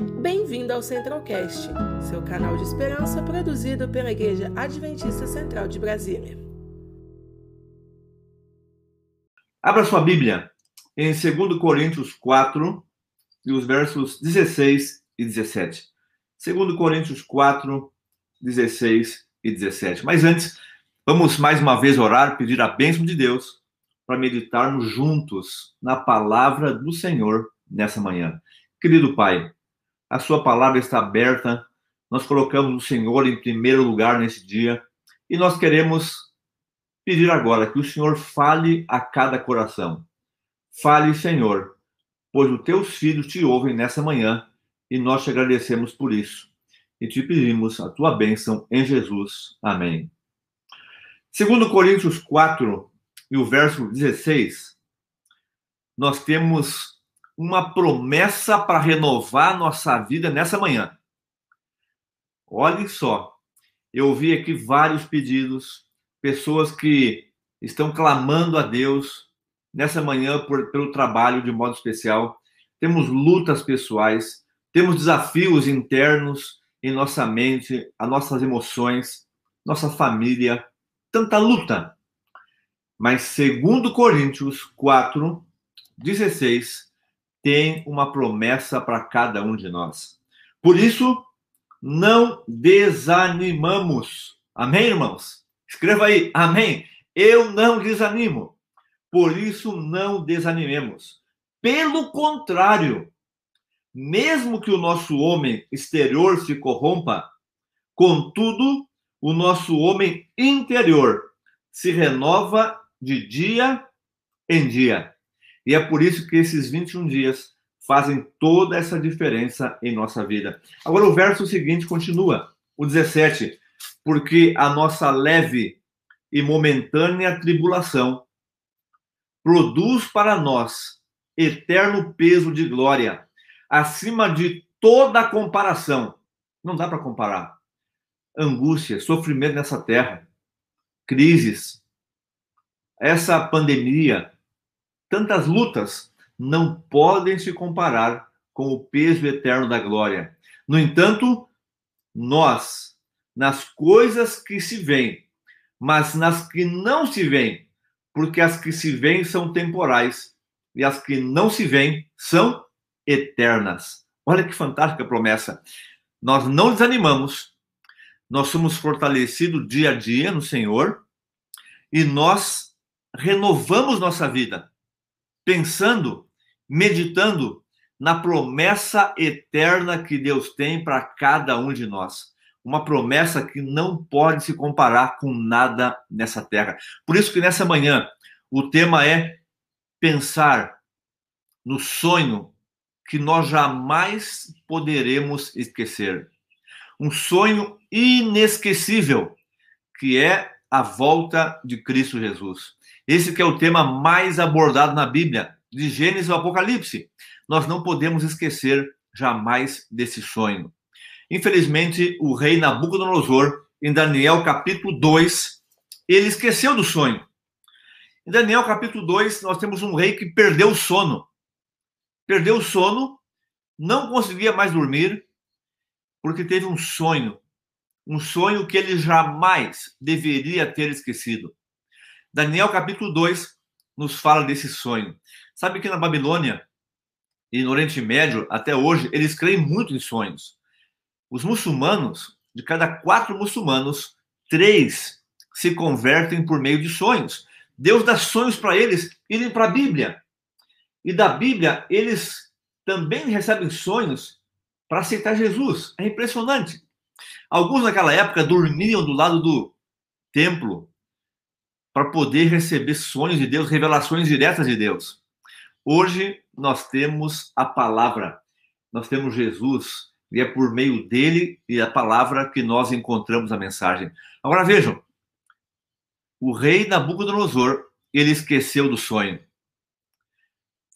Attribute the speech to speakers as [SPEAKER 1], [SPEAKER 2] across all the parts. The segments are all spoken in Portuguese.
[SPEAKER 1] Bem-vindo ao Centralcast, seu canal de esperança produzido pela Igreja Adventista Central de Brasília.
[SPEAKER 2] Abra sua Bíblia em 2 Coríntios 4, e os versos 16 e 17. 2 Coríntios 4, 16 e 17. Mas antes, vamos mais uma vez orar, pedir a bênção de Deus para meditarmos juntos na palavra do Senhor nessa manhã. Querido Pai, a sua palavra está aberta, nós colocamos o Senhor em primeiro lugar nesse dia e nós queremos pedir agora que o Senhor fale a cada coração. Fale, Senhor, pois os teus filhos te ouvem nessa manhã e nós te agradecemos por isso. E te pedimos a tua bênção em Jesus. Amém. Segundo Coríntios 4 e o verso 16, nós temos uma promessa para renovar nossa vida nessa manhã. Olhe só, eu vi aqui vários pedidos, pessoas que estão clamando a Deus nessa manhã por, pelo trabalho de modo especial. Temos lutas pessoais, temos desafios internos em nossa mente, as nossas emoções, nossa família, tanta luta. Mas segundo Coríntios 4, 16, tem uma promessa para cada um de nós. Por isso, não desanimamos. Amém, irmãos? Escreva aí, amém. Eu não desanimo. Por isso, não desanimemos. Pelo contrário, mesmo que o nosso homem exterior se corrompa, contudo, o nosso homem interior se renova de dia em dia. E é por isso que esses 21 dias fazem toda essa diferença em nossa vida. Agora, o verso seguinte continua, o 17. Porque a nossa leve e momentânea tribulação produz para nós eterno peso de glória acima de toda comparação. Não dá para comparar. Angústia, sofrimento nessa terra, crises, essa pandemia, tantas lutas não podem se comparar com o peso eterno da glória. No entanto, nós, nas coisas que se veem, mas nas que não se veem, porque as que se veem são temporais e as que não se veem são eternas. Olha que fantástica promessa. Nós não desanimamos, nós somos fortalecidos dia a dia no Senhor e nós renovamos nossa vida, pensando, meditando na promessa eterna que Deus tem para cada um de nós. Uma promessa que não pode se comparar com nada nessa terra. Por isso que nessa manhã o tema é pensar no sonho que nós jamais poderemos esquecer. Um sonho inesquecível, que é a volta de Cristo Jesus. Esse que é o tema mais abordado na Bíblia, de Gênesis ao Apocalipse. Nós não podemos esquecer jamais desse sonho. Infelizmente, o rei Nabucodonosor, em Daniel capítulo 2, ele esqueceu do sonho. Em Daniel capítulo 2, nós temos um rei que perdeu o sono perdeu o sono, não conseguia mais dormir, porque teve um sonho, um sonho que ele jamais deveria ter esquecido. Daniel capítulo 2 nos fala desse sonho. Sabe que na Babilônia e no Oriente Médio, até hoje, eles creem muito em sonhos. Os muçulmanos, de cada quatro muçulmanos, três se convertem por meio de sonhos. Deus dá sonhos para eles irem para a Bíblia. E da Bíblia, eles também recebem sonhos para aceitar Jesus. É impressionante. Alguns naquela época dormiam do lado do templo para poder receber sonhos de Deus, revelações diretas de Deus. Hoje nós temos a palavra, nós temos Jesus, e é por meio dele e a palavra que nós encontramos a mensagem. Agora vejam, o rei Nabucodonosor, ele esqueceu do sonho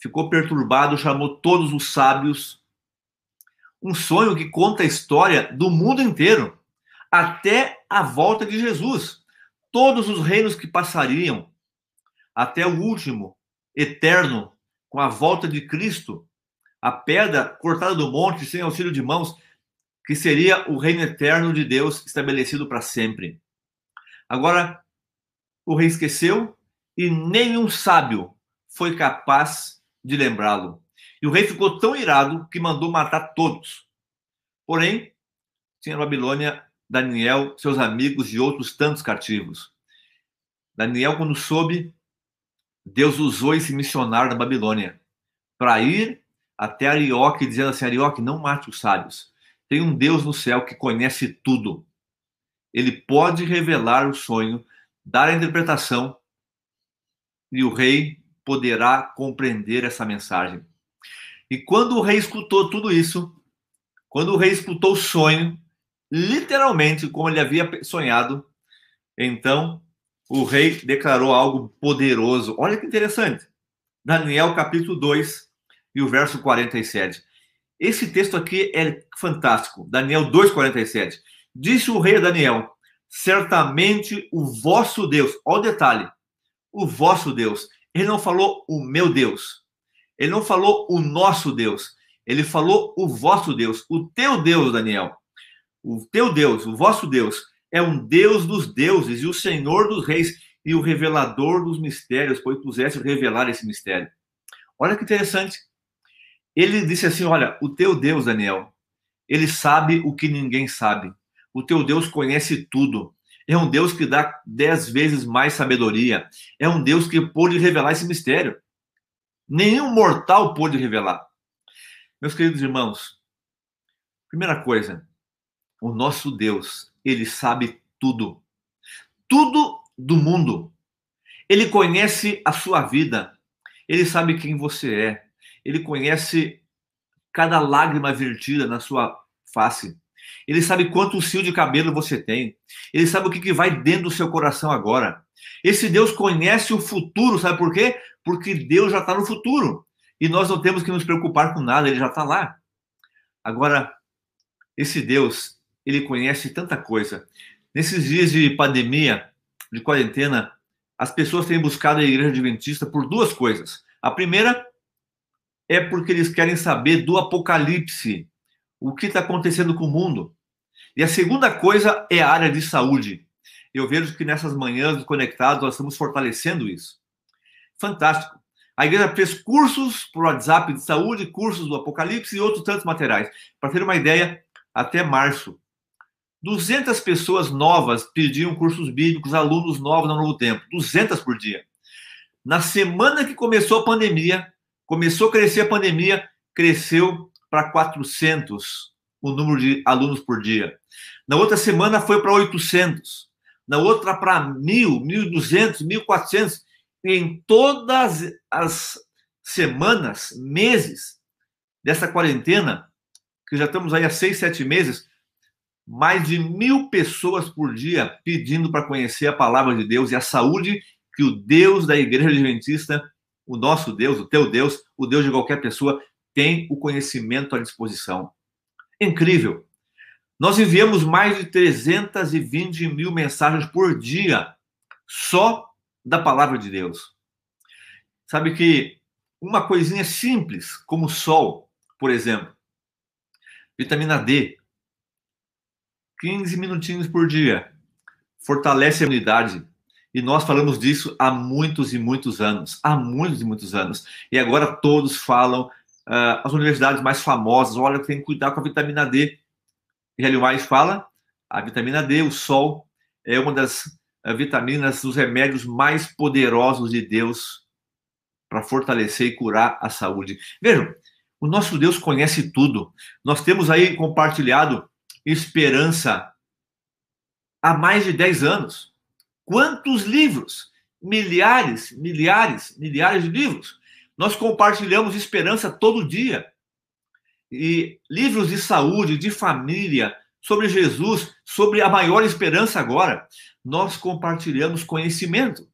[SPEAKER 2] ficou perturbado, chamou todos os sábios. Um sonho que conta a história do mundo inteiro, até a volta de Jesus. Todos os reinos que passariam, até o último, eterno, com a volta de Cristo, a pedra cortada do monte sem auxílio de mãos, que seria o reino eterno de Deus estabelecido para sempre. Agora, o rei esqueceu e nenhum sábio foi capaz de lembrá-lo. E o rei ficou tão irado que mandou matar todos. Porém, tinha Babilônia Daniel, seus amigos e outros tantos cativos. Daniel, quando soube, Deus usou esse missionário da Babilônia para ir até Arioque, dizendo assim: Arioque, não mate os sábios. Tem um Deus no céu que conhece tudo. Ele pode revelar o sonho, dar a interpretação, e o rei poderá compreender essa mensagem. E quando o rei escutou tudo isso, quando o rei escutou o sonho, literalmente como ele havia sonhado, então o rei declarou algo poderoso. Olha que interessante. Daniel capítulo 2 e o verso 47. Esse texto aqui é fantástico. Daniel 2:47. Disse o rei Daniel: Certamente o vosso Deus, olha o detalhe, o vosso Deus. Ele não falou o meu Deus. Ele não falou o nosso Deus. Ele falou o vosso Deus, o teu Deus, Daniel. O teu Deus, o vosso Deus, é um Deus dos deuses e o Senhor dos reis e o revelador dos mistérios, pois puseste revelar esse mistério. Olha que interessante. Ele disse assim: Olha, o teu Deus, Daniel, ele sabe o que ninguém sabe. O teu Deus conhece tudo. É um Deus que dá dez vezes mais sabedoria. É um Deus que pôde revelar esse mistério. Nenhum mortal pôde revelar. Meus queridos irmãos, primeira coisa, o nosso Deus, ele sabe tudo. Tudo do mundo. Ele conhece a sua vida. Ele sabe quem você é. Ele conhece cada lágrima vertida na sua face. Ele sabe quanto fio de cabelo você tem. Ele sabe o que, que vai dentro do seu coração agora. Esse Deus conhece o futuro, sabe por quê? Porque Deus já está no futuro. E nós não temos que nos preocupar com nada, ele já está lá. Agora, esse Deus, ele conhece tanta coisa. Nesses dias de pandemia, de quarentena, as pessoas têm buscado a igreja adventista por duas coisas. A primeira é porque eles querem saber do apocalipse, o que está acontecendo com o mundo. E a segunda coisa é a área de saúde. Eu vejo que nessas manhãs conectados nós estamos fortalecendo isso. Fantástico. A igreja fez cursos por WhatsApp de saúde, cursos do Apocalipse e outros tantos materiais. Para ter uma ideia, até março, 200 pessoas novas pediam cursos bíblicos, alunos novos no Novo Tempo, 200 por dia. Na semana que começou a pandemia, começou a crescer a pandemia, cresceu para 400 o número de alunos por dia. Na outra semana foi para 800. Na outra para 1.000, 1.200, 1.400. Em todas as semanas, meses dessa quarentena, que já estamos aí há seis, sete meses, mais de mil pessoas por dia pedindo para conhecer a palavra de Deus e a saúde que o Deus da Igreja Adventista, o nosso Deus, o teu Deus, o Deus de qualquer pessoa, tem o conhecimento à disposição. Incrível. Nós enviamos mais de 320 mil mensagens por dia só da palavra de Deus. Sabe que uma coisinha simples, como o sol, por exemplo, vitamina D, 15 minutinhos por dia. Fortalece a imunidade. E nós falamos disso há muitos e muitos anos. Há muitos e muitos anos. E agora todos falam, uh, as universidades mais famosas, olha, tem que cuidar com a vitamina D. E Hélio Mais fala, a vitamina D, o sol, é uma das uh, vitaminas, dos remédios mais poderosos de Deus para fortalecer e curar a saúde. Vejam, o nosso Deus conhece tudo. Nós temos aí compartilhado Esperança há mais de 10 anos. Quantos livros? Milhares, milhares, milhares de livros. Nós compartilhamos esperança todo dia. E livros de saúde, de família, sobre Jesus, sobre a maior esperança agora. Nós compartilhamos conhecimento.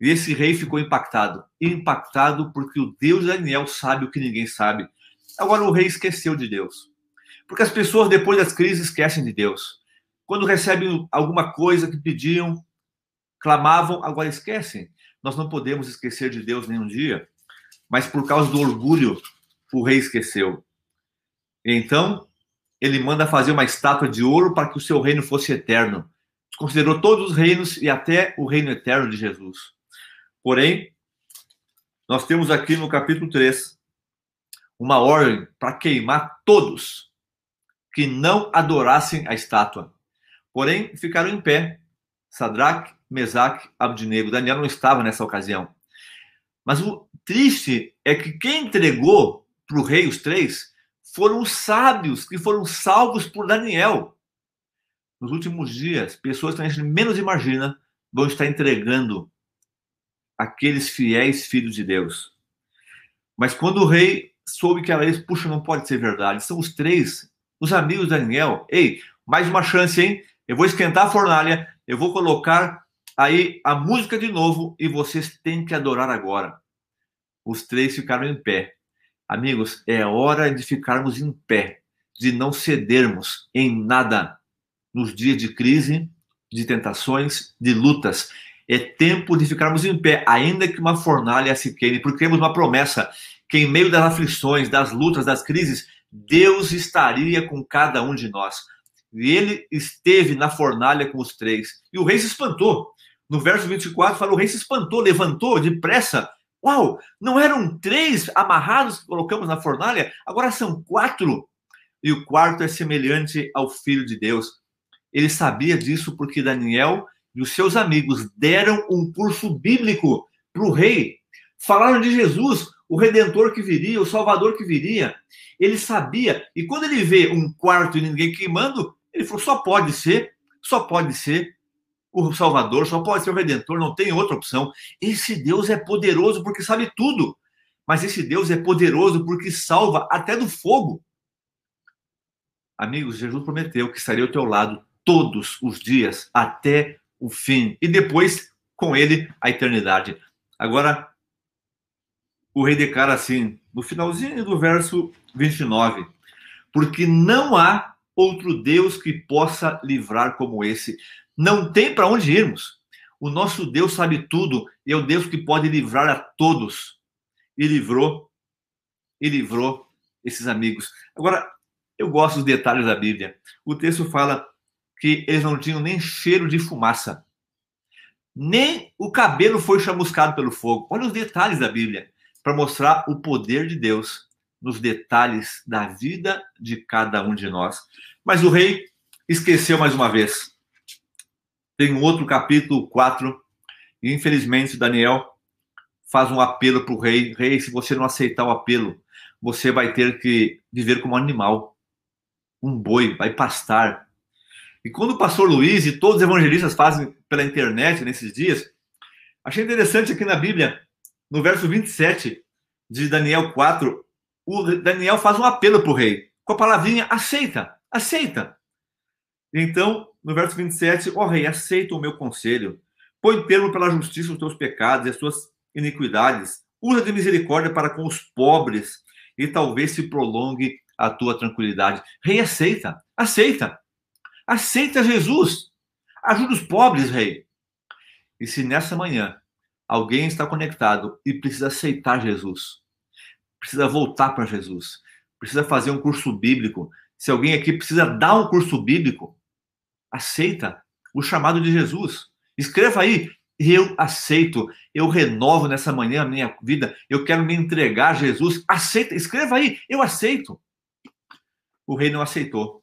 [SPEAKER 2] E esse rei ficou impactado. Impactado porque o Deus de Daniel sabe o que ninguém sabe. Agora o rei esqueceu de Deus. Porque as pessoas, depois das crises, esquecem de Deus. Quando recebem alguma coisa que pediam, clamavam, agora esquecem. Nós não podemos esquecer de Deus nenhum dia, mas por causa do orgulho o rei esqueceu. Então, ele manda fazer uma estátua de ouro para que o seu reino fosse eterno. Considerou todos os reinos e até o reino eterno de Jesus. Porém, nós temos aqui no capítulo 3 uma ordem para queimar todos que não adorassem a estátua. Porém, ficaram em pé. Sadraque, Mesaque, Abdinego. Daniel não estava nessa ocasião. Mas o triste é que quem entregou para o rei os três foram os sábios que foram salvos por Daniel. Nos últimos dias, pessoas que a gente menos imagina vão estar entregando aqueles fiéis filhos de Deus. Mas quando o rei soube que era isso, puxa, não pode ser verdade. São os três, os amigos de Daniel. Ei, mais uma chance, hein? Eu vou esquentar a fornalha, eu vou colocar aí a música de novo e vocês têm que adorar agora. Os três ficaram em pé. Amigos, é hora de ficarmos em pé, de não cedermos em nada nos dias de crise, de tentações, de lutas. É tempo de ficarmos em pé, ainda que uma fornalha se queime, porque temos uma promessa que em meio das aflições, das lutas, das crises, Deus estaria com cada um de nós. E ele esteve na fornalha com os três. E o rei se espantou. No verso 24 fala: o rei se espantou, levantou depressa Uau, não eram três amarrados que colocamos na fornalha? Agora são quatro. E o quarto é semelhante ao Filho de Deus. Ele sabia disso porque Daniel e os seus amigos deram um curso bíblico para o rei. Falaram de Jesus, o redentor que viria, o salvador que viria. Ele sabia. E quando ele vê um quarto e ninguém queimando, ele falou: só pode ser, só pode ser o Salvador, só pode ser o Redentor, não tem outra opção. Esse Deus é poderoso porque sabe tudo. Mas esse Deus é poderoso porque salva até do fogo. Amigos, Jesus prometeu que estaria ao teu lado todos os dias até o fim e depois com ele a eternidade. Agora, o rei declara assim, no finalzinho do verso 29, porque não há outro Deus que possa livrar como esse. Não tem para onde irmos. O nosso Deus sabe tudo e é o Deus que pode livrar a todos. E livrou, e livrou esses amigos. Agora, eu gosto dos detalhes da Bíblia. O texto fala que eles não tinham nem cheiro de fumaça. Nem o cabelo foi chamuscado pelo fogo. Olha os detalhes da Bíblia para mostrar o poder de Deus nos detalhes da vida de cada um de nós. Mas o rei esqueceu mais uma vez. Tem um outro capítulo 4, e infelizmente Daniel faz um apelo para o rei: Rei, se você não aceitar o apelo, você vai ter que viver como animal, um boi, vai pastar. E quando o pastor Luiz e todos os evangelistas fazem pela internet nesses dias, achei interessante aqui na Bíblia, no verso 27 de Daniel 4, o Daniel faz um apelo para o rei, com a palavrinha aceita, aceita. Então, no verso 27, ó oh, rei, aceita o meu conselho. Põe termo pela justiça os teus pecados e as tuas iniquidades. Usa de misericórdia para com os pobres e talvez se prolongue a tua tranquilidade. Rei, aceita, aceita. Aceita Jesus. Ajuda os pobres, rei. E se nessa manhã alguém está conectado e precisa aceitar Jesus, precisa voltar para Jesus, precisa fazer um curso bíblico, se alguém aqui precisa dar um curso bíblico, aceita o chamado de Jesus. Escreva aí, eu aceito, eu renovo nessa manhã a minha vida, eu quero me entregar a Jesus. Aceita, escreva aí, eu aceito. O rei não aceitou.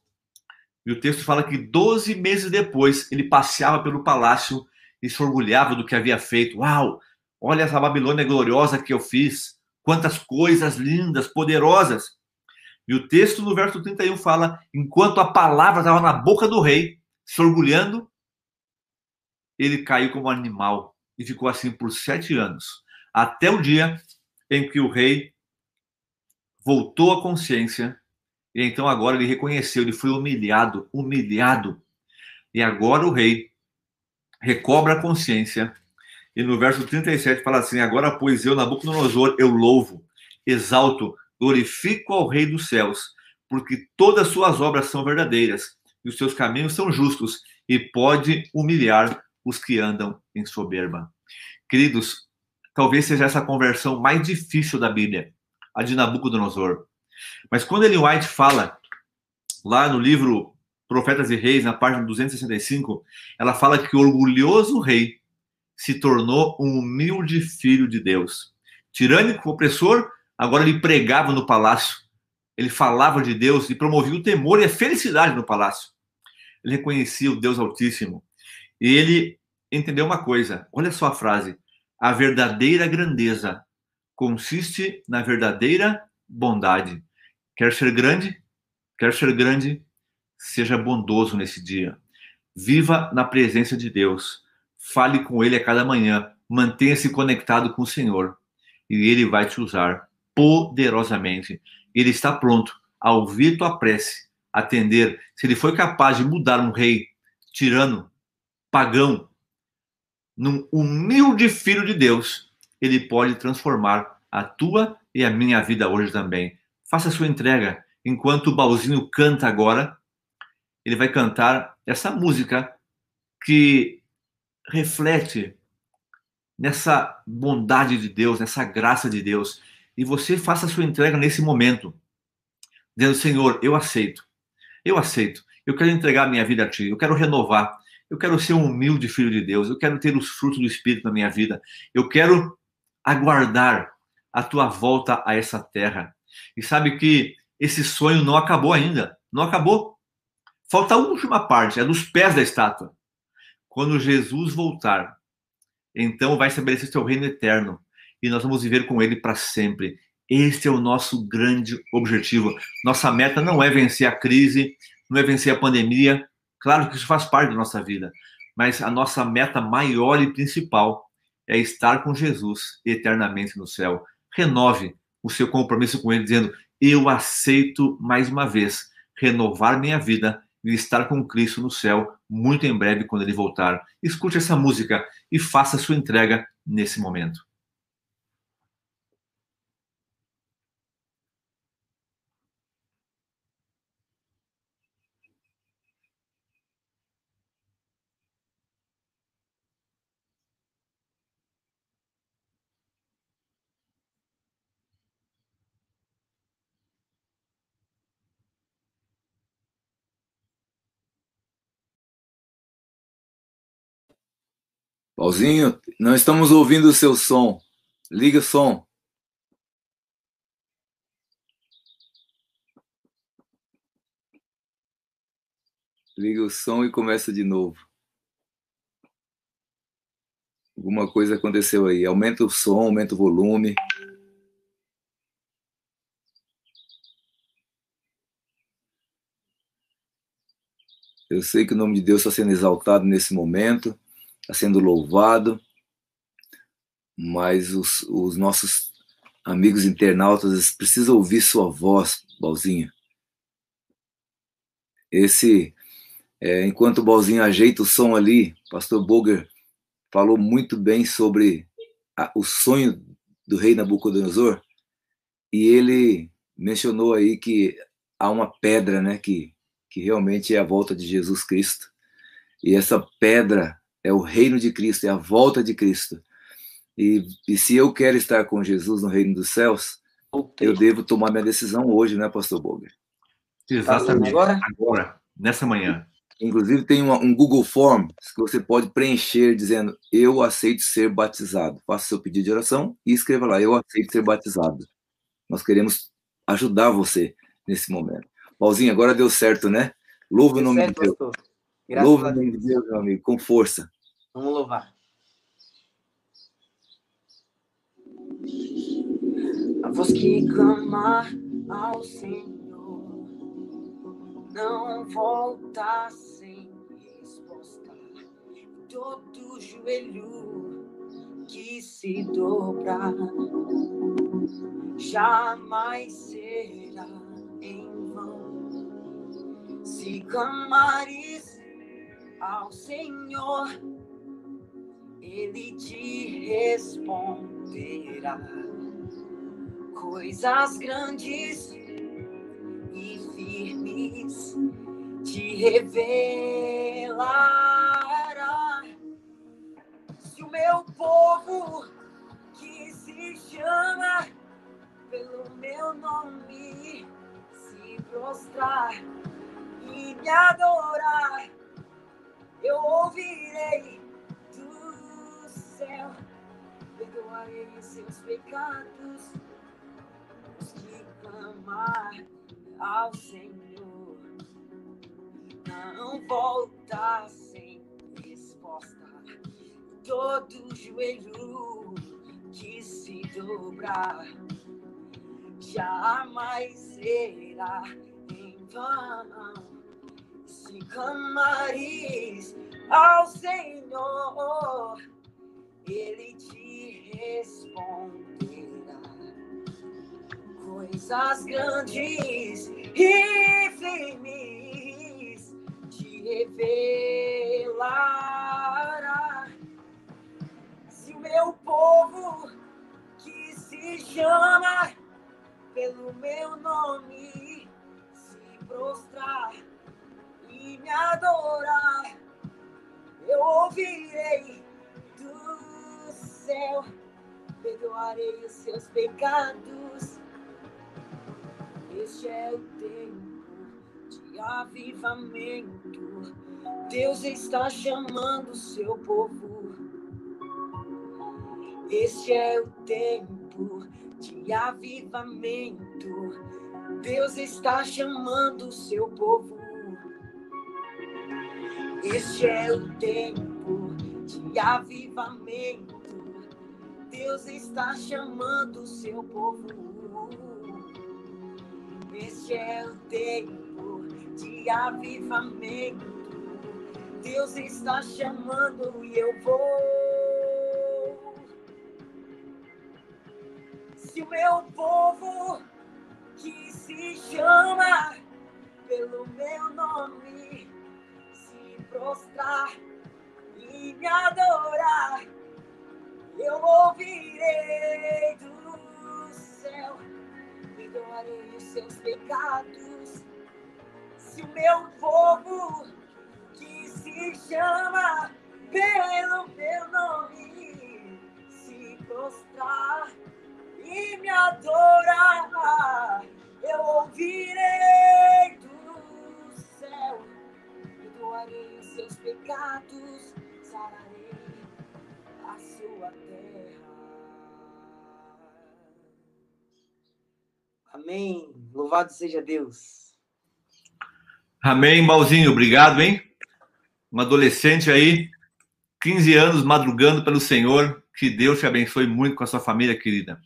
[SPEAKER 2] E o texto fala que 12 meses depois ele passeava pelo palácio e se orgulhava do que havia feito. Uau, olha essa Babilônia gloriosa que eu fiz. Quantas coisas lindas, poderosas. E o texto no verso 31 fala: enquanto a palavra estava na boca do rei, se orgulhando, ele caiu como animal e ficou assim por sete anos, até o dia em que o rei voltou à consciência e então agora ele reconheceu, ele foi humilhado, humilhado. E agora o rei recobra a consciência. E no verso 37 fala assim: Agora, pois eu, Nabucodonosor, eu louvo, exalto, glorifico ao Rei dos céus, porque todas as suas obras são verdadeiras e os seus caminhos são justos, e pode humilhar os que andam em soberba. Queridos, talvez seja essa conversão mais difícil da Bíblia. a de Nabucodonosor. Mas quando Ellen White fala, lá no livro Profetas e Reis, na página 265, ela fala que o orgulhoso rei se tornou um humilde filho de Deus. Tirânico, opressor, agora ele pregava no palácio. Ele falava de Deus e promovia o temor e a felicidade no palácio. Ele reconhecia o Deus Altíssimo. E ele entendeu uma coisa. Olha só a frase. A verdadeira grandeza consiste na verdadeira bondade. Quer ser grande? Quer ser grande? Seja bondoso nesse dia. Viva na presença de Deus. Fale com Ele a cada manhã. Mantenha-se conectado com o Senhor. E Ele vai te usar poderosamente. Ele está pronto a ouvir tua prece, atender. Se Ele foi capaz de mudar um rei tirano, pagão, num humilde filho de Deus, Ele pode transformar a tua e a minha vida hoje também. Faça a sua entrega. Enquanto o Balzinho canta agora, ele vai cantar essa música que reflete nessa bondade de Deus, nessa graça de Deus. E você faça a sua entrega nesse momento, dizendo: Senhor, eu aceito, eu aceito, eu quero entregar a minha vida a Ti, eu quero renovar, eu quero ser um humilde filho de Deus, eu quero ter os frutos do Espírito na minha vida, eu quero aguardar a Tua volta a essa terra. E sabe que esse sonho não acabou ainda, não acabou. Falta a última parte, é dos pés da estátua. Quando Jesus voltar, então vai estabelecer seu reino eterno e nós vamos viver com ele para sempre. Este é o nosso grande objetivo. Nossa meta não é vencer a crise, não é vencer a pandemia. Claro que isso faz parte da nossa vida, mas a nossa meta maior e principal é estar com Jesus eternamente no céu. Renove o seu compromisso com ele, dizendo: Eu aceito mais uma vez renovar minha vida e estar com Cristo no céu muito em breve quando ele voltar. Escute essa música e faça sua entrega nesse momento.
[SPEAKER 3] Pauzinho, não estamos ouvindo o seu som. Liga o som. Liga o som e começa de novo. Alguma coisa aconteceu aí. Aumenta o som, aumenta o volume. Eu sei que o nome de Deus está sendo exaltado nesse momento está sendo louvado, mas os, os nossos amigos internautas precisam ouvir sua voz, Balzinho. Esse, é, enquanto o Balzinho ajeita o som ali, Pastor Boger falou muito bem sobre a, o sonho do rei Nabucodonosor, e ele mencionou aí que há uma pedra, né, que, que realmente é a volta de Jesus Cristo. E essa pedra é o reino de Cristo, é a volta de Cristo. E, e se eu quero estar com Jesus no reino dos céus, Voltei. eu devo tomar minha decisão hoje, né, Pastor Boger?
[SPEAKER 2] Exatamente. Agora? Agora, nessa manhã.
[SPEAKER 3] Inclusive, tem uma, um Google Form que você pode preencher dizendo: Eu aceito ser batizado. Faça seu pedido de oração e escreva lá: Eu aceito ser batizado. Nós queremos ajudar você nesse momento. Pauzinho, agora deu certo, né? Louve o nome certo, de Deus. Louve o nome de Deus, meu amigo, com força.
[SPEAKER 4] Vamos louvar. A voz que clama ao Senhor não volta sem resposta. Todo joelho que se dobrar jamais será em vão. Se clamares ao Senhor ele te responderá coisas grandes e firmes te revelará. Se o meu povo que se chama pelo meu nome se prostrar e me adorar, eu ouvirei céu, perdoarei seus pecados, os que clamar ao Senhor não volta sem resposta. Todo joelho que se dobrar jamais será em vão. Se clamares ao Senhor, Ele te responderá. Coisas grandes e firmes te revelará. Se o meu povo que se chama pelo meu nome se prostrar e me adorar, eu ouvirei perdoarei os seus pecados. Este é o tempo de avivamento. Deus está chamando o seu povo. Este é o tempo de avivamento. Deus está chamando o seu povo. Este é o tempo de avivamento. Deus está chamando o seu povo. Este é o tempo de avivamento. Deus está chamando e eu vou. Se o meu povo que se chama pelo meu nome se prostrar e me adorar, eu ouvirei do céu, perdoarei os seus pecados. Se o meu povo que se chama pelo meu nome se prostrar e me adorar, eu ouvirei do céu, perdoarei os seus pecados, sararei a sua terra. Amém. Louvado seja Deus.
[SPEAKER 2] Amém, Balzinho. Obrigado, hein? Um adolescente aí, 15 anos, madrugando pelo Senhor. Que Deus te abençoe muito com a sua família querida.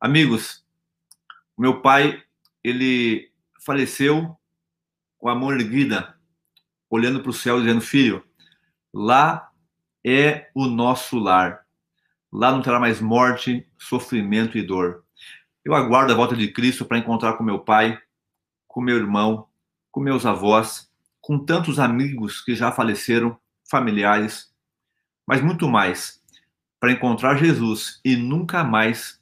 [SPEAKER 2] Amigos, meu pai, ele faleceu com a mão erguida, olhando para o céu, dizendo: Filho, lá é o nosso lar. Lá não terá mais morte, sofrimento e dor. Eu aguardo a volta de Cristo para encontrar com meu pai, com meu irmão, com meus avós, com tantos amigos que já faleceram, familiares, mas muito mais, para encontrar Jesus e nunca mais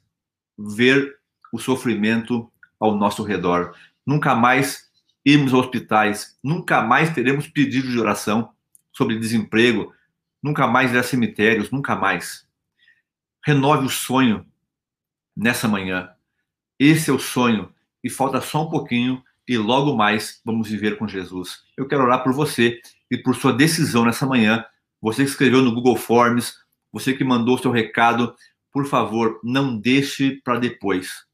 [SPEAKER 2] ver o sofrimento ao nosso redor. Nunca mais irmos a hospitais, nunca mais teremos pedidos de oração sobre desemprego, nunca mais ir a cemitérios, nunca mais. Renove o sonho nessa manhã. Esse é o sonho e falta só um pouquinho e logo mais vamos viver com Jesus. Eu quero orar por você e por sua decisão nessa manhã. Você que escreveu no Google Forms, você que mandou seu recado, por favor, não deixe para depois.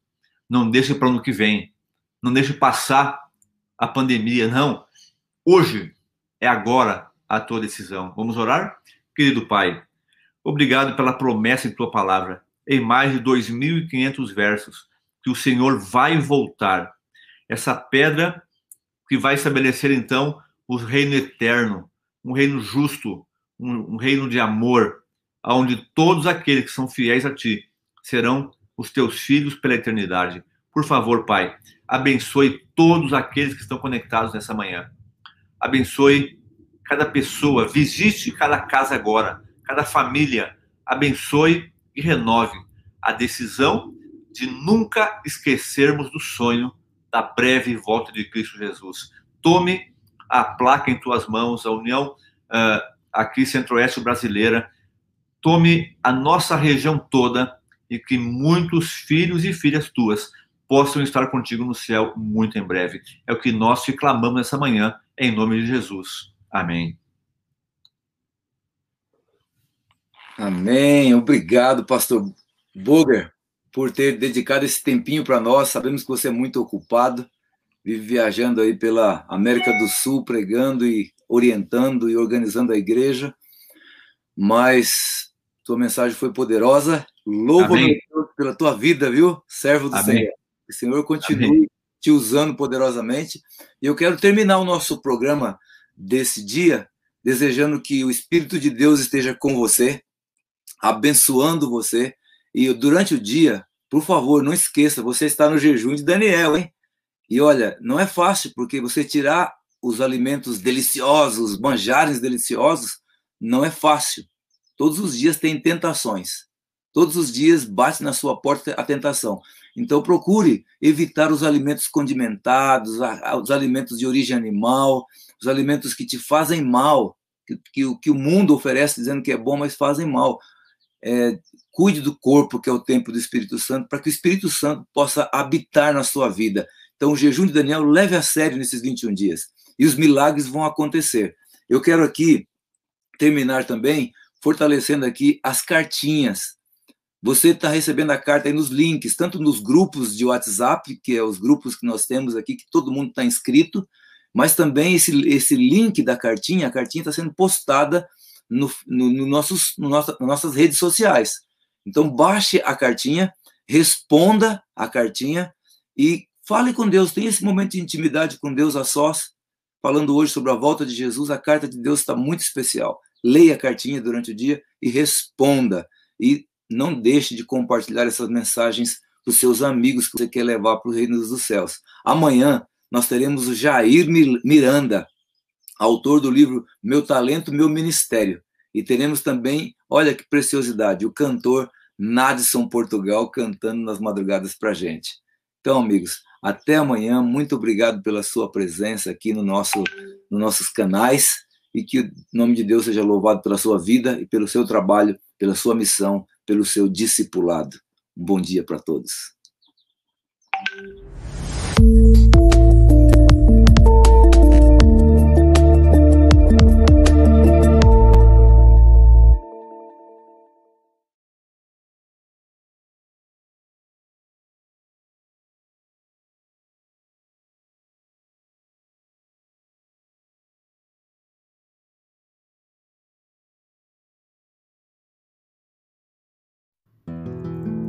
[SPEAKER 2] Não deixe para ano que vem. Não deixe passar a pandemia. Não. Hoje é agora a tua decisão. Vamos orar? Querido Pai, obrigado pela promessa em tua palavra. Em mais de 2.500 versos, que o Senhor vai voltar. Essa pedra que vai estabelecer então o reino eterno, um reino justo, um, um reino de amor, onde todos aqueles que são fiéis a ti serão os teus filhos pela eternidade. Por favor, Pai, abençoe todos aqueles que estão conectados nessa manhã. Abençoe cada pessoa, visite cada casa agora, cada família. Abençoe e renove a decisão de nunca esquecermos do sonho da breve volta de Cristo Jesus. Tome a placa em tuas mãos, a União uh, aqui Centro-Oeste brasileira, tome a nossa região toda e que muitos filhos e filhas tuas possam estar contigo no céu muito em breve. É o que nós te clamamos nessa manhã, em nome de Jesus. Amém.
[SPEAKER 3] Amém. Obrigado, pastor Boger, por ter dedicado esse tempinho para nós. Sabemos que você é muito ocupado, vive viajando aí pela América do Sul, pregando e orientando e organizando a igreja. Mas tua mensagem foi poderosa. Louvo pela tua vida, viu? Servo do Amém. Senhor. Que o Senhor continue Amém. te usando poderosamente. E eu quero terminar o nosso programa desse dia desejando que o Espírito de Deus esteja com você, abençoando você. E durante o dia, por favor, não esqueça, você está no jejum de Daniel, hein? E olha, não é fácil, porque você tirar os alimentos deliciosos, manjares deliciosos, não é fácil. Todos os dias tem tentações. Todos os dias bate na sua porta a tentação. Então procure evitar os alimentos condimentados, os alimentos de origem animal, os alimentos que te fazem mal, que, que, que o mundo oferece dizendo que é bom, mas fazem mal. É, cuide do corpo, que é o templo do Espírito Santo, para que o Espírito Santo possa habitar na sua vida. Então, o jejum de Daniel leve a sério nesses 21 dias. E os milagres vão acontecer. Eu quero aqui terminar também fortalecendo aqui as cartinhas. Você está recebendo a carta aí nos links, tanto nos grupos de WhatsApp, que é os grupos que nós temos aqui, que todo mundo está inscrito, mas também esse, esse link da cartinha, a cartinha está sendo postada no, no, no nossos, no nas nossas redes sociais. Então, baixe a cartinha, responda a cartinha e fale com Deus. Tenha esse momento de intimidade com Deus a sós. Falando hoje sobre a volta de Jesus, a carta de Deus está muito especial. Leia a cartinha durante o dia e responda. E não deixe de compartilhar essas mensagens os seus amigos que você quer levar para o reino dos céus. Amanhã nós teremos o Jair Miranda, autor do livro Meu Talento, Meu Ministério. E teremos também, olha que preciosidade, o cantor Nadson Portugal cantando nas madrugadas para gente. Então, amigos, até amanhã. Muito obrigado pela sua presença aqui no nosso, nos nossos canais e que o nome de Deus seja louvado pela sua vida e pelo seu trabalho, pela sua missão, pelo seu discipulado. Bom dia para todos. Thank you.